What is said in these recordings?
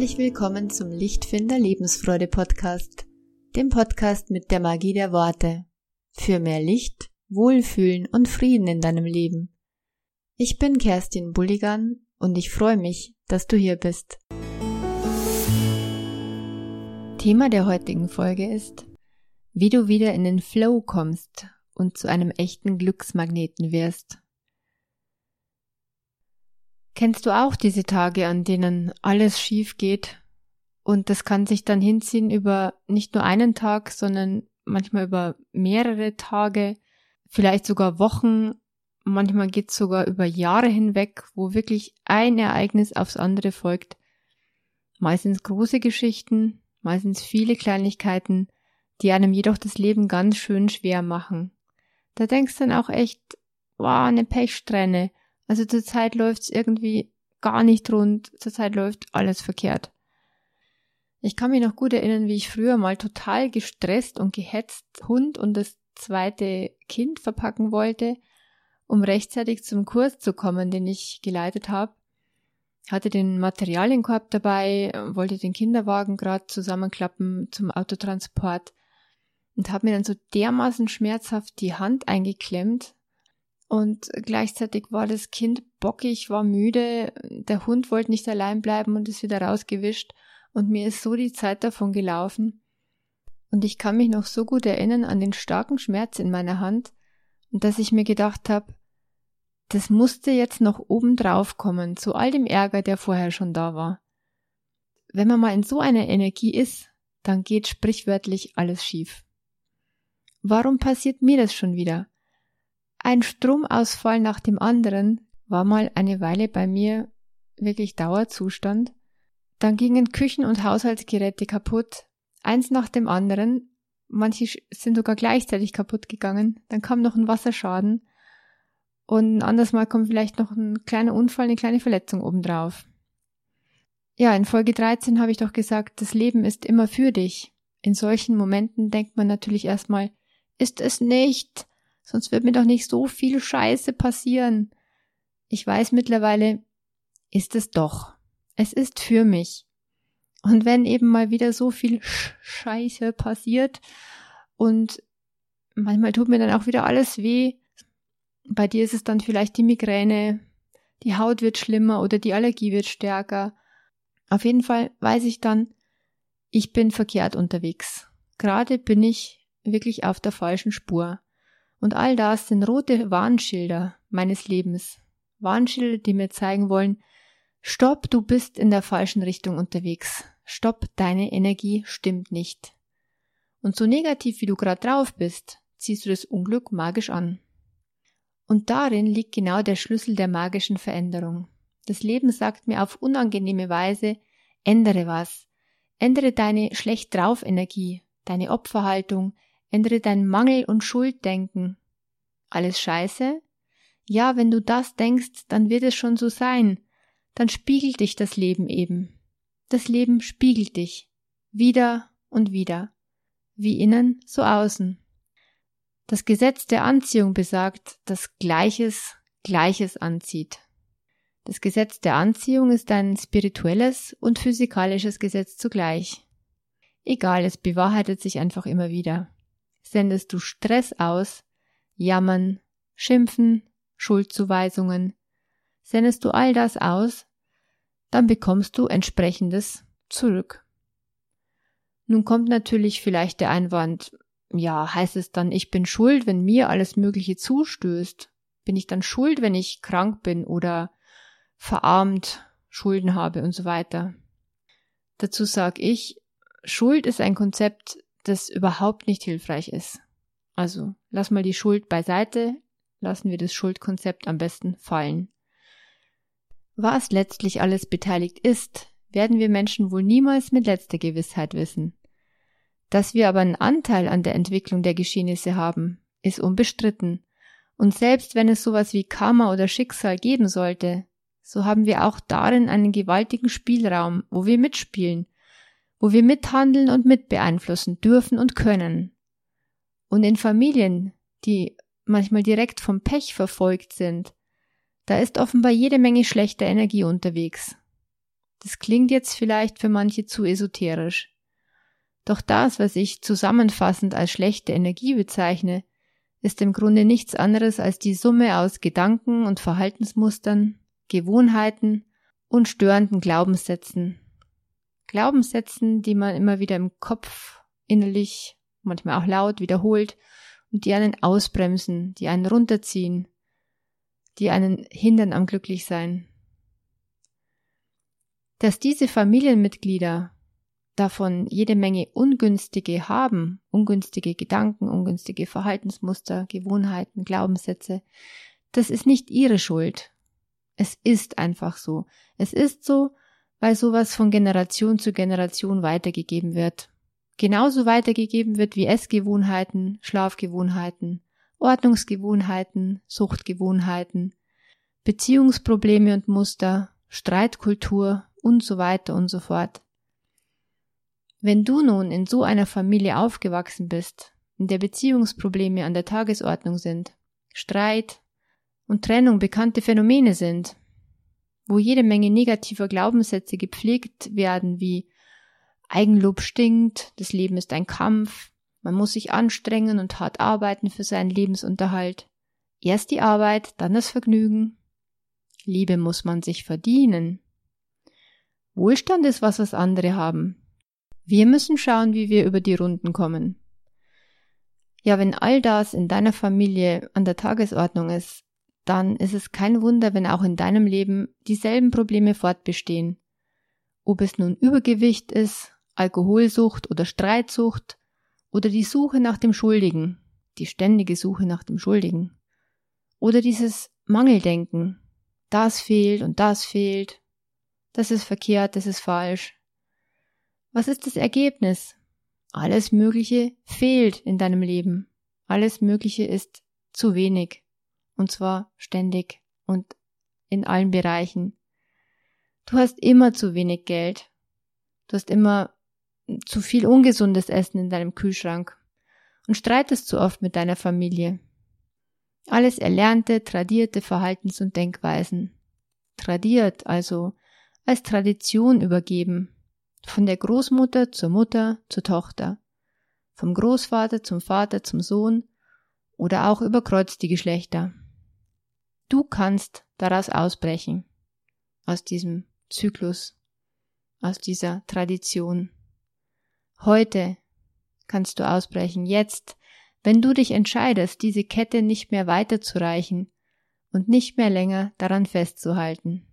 Herzlich willkommen zum Lichtfinder Lebensfreude Podcast, dem Podcast mit der Magie der Worte. Für mehr Licht, Wohlfühlen und Frieden in deinem Leben. Ich bin Kerstin Bulligan und ich freue mich, dass du hier bist. Thema der heutigen Folge ist, wie du wieder in den Flow kommst und zu einem echten Glücksmagneten wirst. Kennst du auch diese Tage, an denen alles schief geht? Und das kann sich dann hinziehen über nicht nur einen Tag, sondern manchmal über mehrere Tage, vielleicht sogar Wochen, manchmal geht es sogar über Jahre hinweg, wo wirklich ein Ereignis aufs andere folgt. Meistens große Geschichten, meistens viele Kleinigkeiten, die einem jedoch das Leben ganz schön schwer machen. Da denkst du dann auch echt, wow, eine Pechsträhne, also zurzeit läuft's irgendwie gar nicht rund, zurzeit läuft alles verkehrt. Ich kann mich noch gut erinnern, wie ich früher mal total gestresst und gehetzt Hund und das zweite Kind verpacken wollte, um rechtzeitig zum Kurs zu kommen, den ich geleitet habe. Hatte den Materialienkorb dabei, wollte den Kinderwagen gerade zusammenklappen zum Autotransport und habe mir dann so dermaßen schmerzhaft die Hand eingeklemmt, und gleichzeitig war das Kind bockig, war müde, der Hund wollte nicht allein bleiben und ist wieder rausgewischt und mir ist so die Zeit davon gelaufen. Und ich kann mich noch so gut erinnern an den starken Schmerz in meiner Hand und dass ich mir gedacht habe, das musste jetzt noch oben drauf kommen, zu all dem Ärger, der vorher schon da war. Wenn man mal in so einer Energie ist, dann geht sprichwörtlich alles schief. Warum passiert mir das schon wieder? Ein Stromausfall nach dem anderen war mal eine Weile bei mir wirklich Dauerzustand. Dann gingen Küchen- und Haushaltsgeräte kaputt, eins nach dem anderen. Manche sind sogar gleichzeitig kaputt gegangen. Dann kam noch ein Wasserschaden. Und ein anderes Mal kommt vielleicht noch ein kleiner Unfall, eine kleine Verletzung obendrauf. Ja, in Folge 13 habe ich doch gesagt, das Leben ist immer für dich. In solchen Momenten denkt man natürlich erstmal, ist es nicht. Sonst wird mir doch nicht so viel Scheiße passieren. Ich weiß mittlerweile, ist es doch. Es ist für mich. Und wenn eben mal wieder so viel Scheiße passiert und manchmal tut mir dann auch wieder alles weh, bei dir ist es dann vielleicht die Migräne, die Haut wird schlimmer oder die Allergie wird stärker. Auf jeden Fall weiß ich dann, ich bin verkehrt unterwegs. Gerade bin ich wirklich auf der falschen Spur. Und all das sind rote Warnschilder meines Lebens. Warnschilder, die mir zeigen wollen, stopp, du bist in der falschen Richtung unterwegs. Stopp, deine Energie stimmt nicht. Und so negativ wie du gerade drauf bist, ziehst du das Unglück magisch an. Und darin liegt genau der Schlüssel der magischen Veränderung. Das Leben sagt mir auf unangenehme Weise, ändere was. Ändere deine schlecht drauf Energie, deine Opferhaltung, Ändere dein Mangel- und Schulddenken. Alles scheiße? Ja, wenn du das denkst, dann wird es schon so sein. Dann spiegelt dich das Leben eben. Das Leben spiegelt dich. Wieder und wieder. Wie innen, so außen. Das Gesetz der Anziehung besagt, dass Gleiches Gleiches anzieht. Das Gesetz der Anziehung ist ein spirituelles und physikalisches Gesetz zugleich. Egal, es bewahrheitet sich einfach immer wieder sendest du Stress aus, Jammern, Schimpfen, Schuldzuweisungen, sendest du all das aus, dann bekommst du entsprechendes zurück. Nun kommt natürlich vielleicht der Einwand, ja, heißt es dann, ich bin schuld, wenn mir alles Mögliche zustößt? Bin ich dann schuld, wenn ich krank bin oder verarmt, Schulden habe und so weiter? Dazu sage ich, Schuld ist ein Konzept, das überhaupt nicht hilfreich ist. Also lass mal die Schuld beiseite, lassen wir das Schuldkonzept am besten fallen. Was letztlich alles beteiligt ist, werden wir Menschen wohl niemals mit letzter Gewissheit wissen. Dass wir aber einen Anteil an der Entwicklung der Geschehnisse haben, ist unbestritten. Und selbst wenn es sowas wie Karma oder Schicksal geben sollte, so haben wir auch darin einen gewaltigen Spielraum, wo wir mitspielen wo wir mithandeln und mitbeeinflussen dürfen und können. Und in Familien, die manchmal direkt vom Pech verfolgt sind, da ist offenbar jede Menge schlechter Energie unterwegs. Das klingt jetzt vielleicht für manche zu esoterisch. Doch das, was ich zusammenfassend als schlechte Energie bezeichne, ist im Grunde nichts anderes als die Summe aus Gedanken und Verhaltensmustern, Gewohnheiten und störenden Glaubenssätzen. Glaubenssätzen, die man immer wieder im Kopf innerlich, manchmal auch laut wiederholt und die einen ausbremsen, die einen runterziehen, die einen hindern am Glücklichsein. Dass diese Familienmitglieder davon jede Menge ungünstige haben, ungünstige Gedanken, ungünstige Verhaltensmuster, Gewohnheiten, Glaubenssätze, das ist nicht ihre Schuld. Es ist einfach so. Es ist so, weil sowas von Generation zu Generation weitergegeben wird. Genauso weitergegeben wird wie Essgewohnheiten, Schlafgewohnheiten, Ordnungsgewohnheiten, Suchtgewohnheiten, Beziehungsprobleme und Muster, Streitkultur und so weiter und so fort. Wenn du nun in so einer Familie aufgewachsen bist, in der Beziehungsprobleme an der Tagesordnung sind, Streit und Trennung bekannte Phänomene sind, wo jede Menge negativer Glaubenssätze gepflegt werden, wie Eigenlob stinkt, das Leben ist ein Kampf, man muss sich anstrengen und hart arbeiten für seinen Lebensunterhalt. Erst die Arbeit, dann das Vergnügen. Liebe muss man sich verdienen. Wohlstand ist was, was andere haben. Wir müssen schauen, wie wir über die Runden kommen. Ja, wenn all das in deiner Familie an der Tagesordnung ist, dann ist es kein Wunder, wenn auch in deinem Leben dieselben Probleme fortbestehen. Ob es nun Übergewicht ist, Alkoholsucht oder Streitsucht oder die Suche nach dem Schuldigen, die ständige Suche nach dem Schuldigen. Oder dieses Mangeldenken, das fehlt und das fehlt, das ist verkehrt, das ist falsch. Was ist das Ergebnis? Alles Mögliche fehlt in deinem Leben. Alles Mögliche ist zu wenig. Und zwar ständig und in allen Bereichen. Du hast immer zu wenig Geld. Du hast immer zu viel ungesundes Essen in deinem Kühlschrank und streitest zu oft mit deiner Familie. Alles erlernte, tradierte Verhaltens- und Denkweisen. Tradiert, also als Tradition übergeben von der Großmutter zur Mutter zur Tochter, vom Großvater zum Vater zum Sohn oder auch überkreuzt die Geschlechter. Kannst daraus ausbrechen, aus diesem Zyklus, aus dieser Tradition. Heute kannst du ausbrechen, jetzt, wenn du dich entscheidest, diese Kette nicht mehr weiterzureichen und nicht mehr länger daran festzuhalten.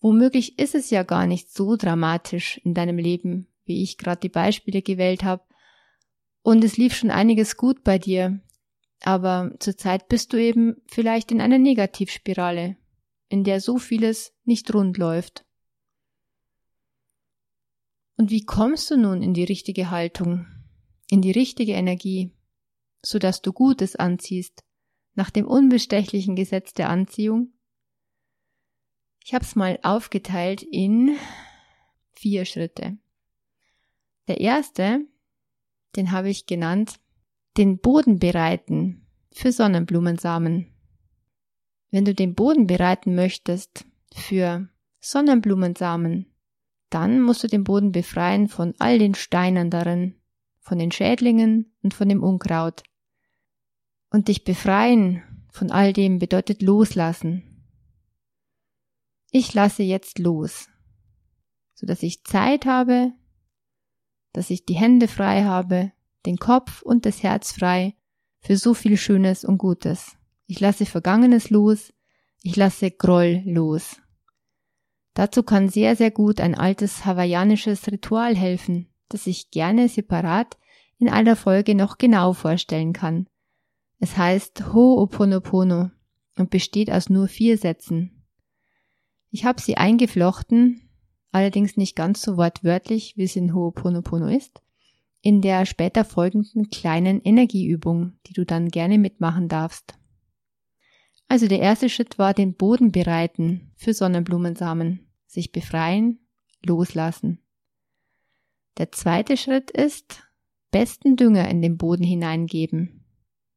Womöglich ist es ja gar nicht so dramatisch in deinem Leben, wie ich gerade die Beispiele gewählt habe. Und es lief schon einiges gut bei dir. Aber zurzeit bist du eben vielleicht in einer Negativspirale, in der so vieles nicht rund läuft. Und wie kommst du nun in die richtige Haltung, in die richtige Energie, so dass du Gutes anziehst, nach dem unbestechlichen Gesetz der Anziehung? Ich habe es mal aufgeteilt in vier Schritte. Der erste, den habe ich genannt, den Boden bereiten für Sonnenblumensamen. Wenn du den Boden bereiten möchtest für Sonnenblumensamen, dann musst du den Boden befreien von all den Steinen darin, von den Schädlingen und von dem Unkraut. Und dich befreien von all dem bedeutet loslassen, ich lasse jetzt los, so dass ich Zeit habe, dass ich die Hände frei habe, den Kopf und das Herz frei für so viel Schönes und Gutes. Ich lasse Vergangenes los, ich lasse Groll los. Dazu kann sehr, sehr gut ein altes hawaiianisches Ritual helfen, das ich gerne separat in einer Folge noch genau vorstellen kann. Es heißt Ho'oponopono und besteht aus nur vier Sätzen. Ich habe sie eingeflochten, allerdings nicht ganz so wortwörtlich, wie es in Ho'oponopono ist, in der später folgenden kleinen Energieübung, die du dann gerne mitmachen darfst. Also der erste Schritt war den Boden bereiten für Sonnenblumensamen, sich befreien, loslassen. Der zweite Schritt ist besten Dünger in den Boden hineingeben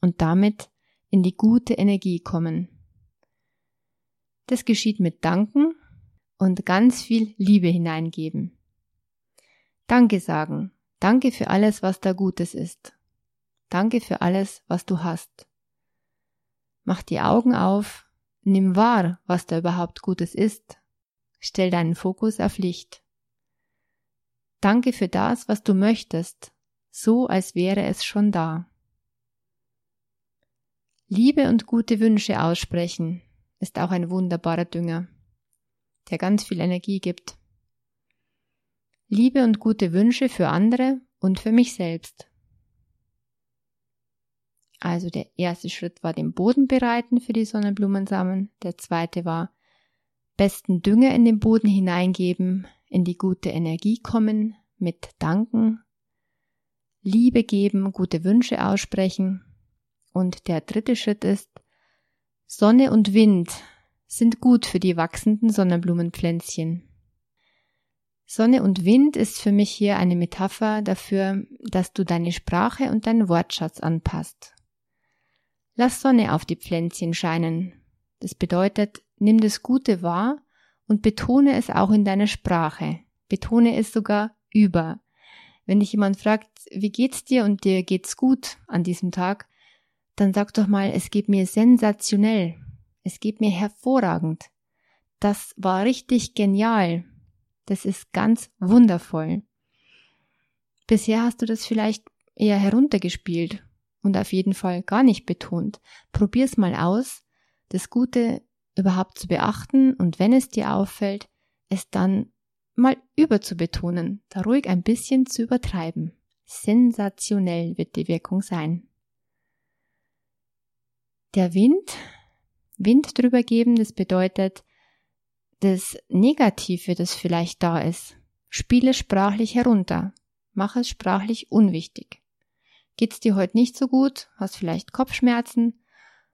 und damit in die gute Energie kommen. Das geschieht mit Danken und ganz viel Liebe hineingeben. Danke sagen. Danke für alles, was da Gutes ist. Danke für alles, was du hast. Mach die Augen auf, nimm wahr, was da überhaupt Gutes ist. Stell deinen Fokus auf Licht. Danke für das, was du möchtest, so als wäre es schon da. Liebe und gute Wünsche aussprechen ist auch ein wunderbarer Dünger, der ganz viel Energie gibt. Liebe und gute Wünsche für andere und für mich selbst. Also der erste Schritt war den Boden bereiten für die Sonnenblumensamen, der zweite war besten Dünger in den Boden hineingeben, in die gute Energie kommen, mit Danken, Liebe geben, gute Wünsche aussprechen. Und der dritte Schritt ist, Sonne und Wind sind gut für die wachsenden Sonnenblumenpflänzchen. Sonne und Wind ist für mich hier eine Metapher dafür, dass du deine Sprache und deinen Wortschatz anpasst. Lass Sonne auf die Pflänzchen scheinen. Das bedeutet, nimm das Gute wahr und betone es auch in deiner Sprache. Betone es sogar über. Wenn dich jemand fragt, wie geht's dir und dir geht's gut an diesem Tag, dann sag doch mal, es geht mir sensationell. Es geht mir hervorragend. Das war richtig genial. Das ist ganz wundervoll. Bisher hast du das vielleicht eher heruntergespielt und auf jeden Fall gar nicht betont. Probier's mal aus, das Gute überhaupt zu beachten und wenn es dir auffällt, es dann mal überzubetonen, da ruhig ein bisschen zu übertreiben. Sensationell wird die Wirkung sein. Der Wind, Wind drüber geben, das bedeutet, das Negative, das vielleicht da ist, spiele sprachlich herunter. Mach es sprachlich unwichtig. Geht's dir heute nicht so gut? Hast vielleicht Kopfschmerzen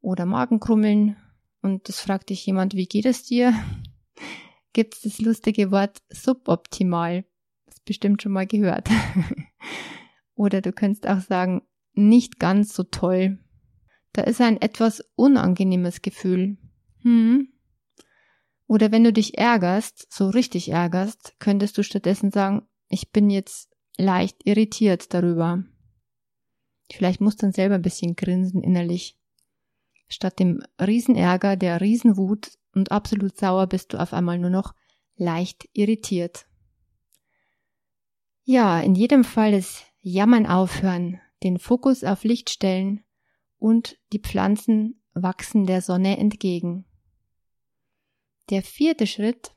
oder Magenkrummeln? Und das fragt dich jemand, wie geht es dir? Gibt's das lustige Wort suboptimal? Das bestimmt schon mal gehört. oder du könntest auch sagen, nicht ganz so toll. Da ist ein etwas unangenehmes Gefühl. Hm, oder wenn du dich ärgerst, so richtig ärgerst, könntest du stattdessen sagen, ich bin jetzt leicht irritiert darüber. Vielleicht musst du dann selber ein bisschen grinsen innerlich. Statt dem Riesenärger, der Riesenwut und absolut sauer bist du auf einmal nur noch leicht irritiert. Ja, in jedem Fall das Jammern aufhören, den Fokus auf Licht stellen und die Pflanzen wachsen der Sonne entgegen. Der vierte Schritt,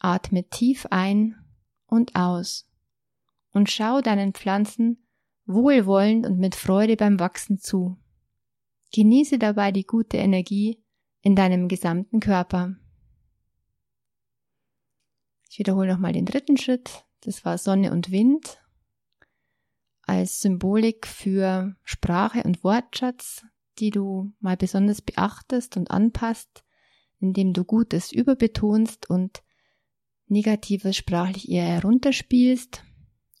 atme tief ein und aus und schau deinen Pflanzen wohlwollend und mit Freude beim Wachsen zu. Genieße dabei die gute Energie in deinem gesamten Körper. Ich wiederhole nochmal den dritten Schritt. Das war Sonne und Wind als Symbolik für Sprache und Wortschatz, die du mal besonders beachtest und anpasst indem du Gutes überbetonst und Negatives sprachlich eher herunterspielst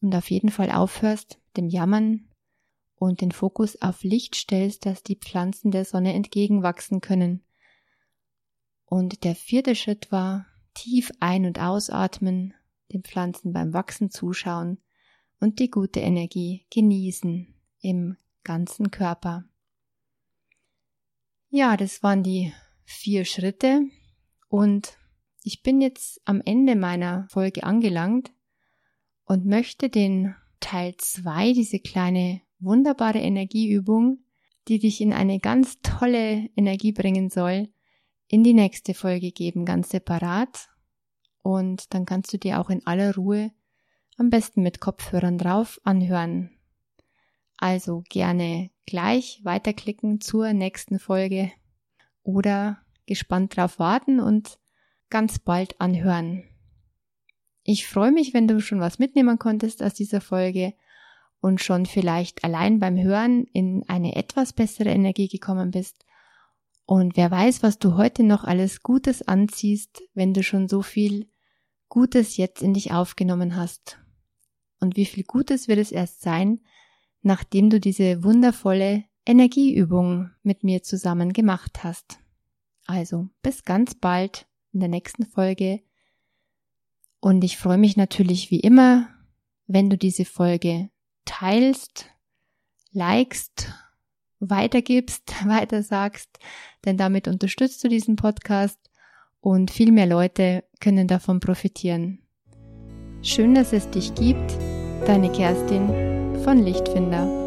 und auf jeden Fall aufhörst mit dem Jammern und den Fokus auf Licht stellst, dass die Pflanzen der Sonne entgegenwachsen können. Und der vierte Schritt war tief ein- und ausatmen, den Pflanzen beim Wachsen zuschauen und die gute Energie genießen im ganzen Körper. Ja, das waren die vier Schritte und ich bin jetzt am Ende meiner Folge angelangt und möchte den Teil 2, diese kleine wunderbare Energieübung, die dich in eine ganz tolle Energie bringen soll, in die nächste Folge geben, ganz separat. Und dann kannst du dir auch in aller Ruhe, am besten mit Kopfhörern drauf, anhören. Also gerne gleich weiterklicken zur nächsten Folge oder gespannt drauf warten und ganz bald anhören. Ich freue mich, wenn du schon was mitnehmen konntest aus dieser Folge und schon vielleicht allein beim Hören in eine etwas bessere Energie gekommen bist. Und wer weiß, was du heute noch alles Gutes anziehst, wenn du schon so viel Gutes jetzt in dich aufgenommen hast. Und wie viel Gutes wird es erst sein, nachdem du diese wundervolle Energieübung mit mir zusammen gemacht hast. Also bis ganz bald in der nächsten Folge Und ich freue mich natürlich wie immer, wenn du diese Folge teilst, likest, weitergibst, weitersagst, denn damit unterstützt du diesen Podcast und viel mehr Leute können davon profitieren. Schön, dass es dich gibt, deine Kerstin von Lichtfinder.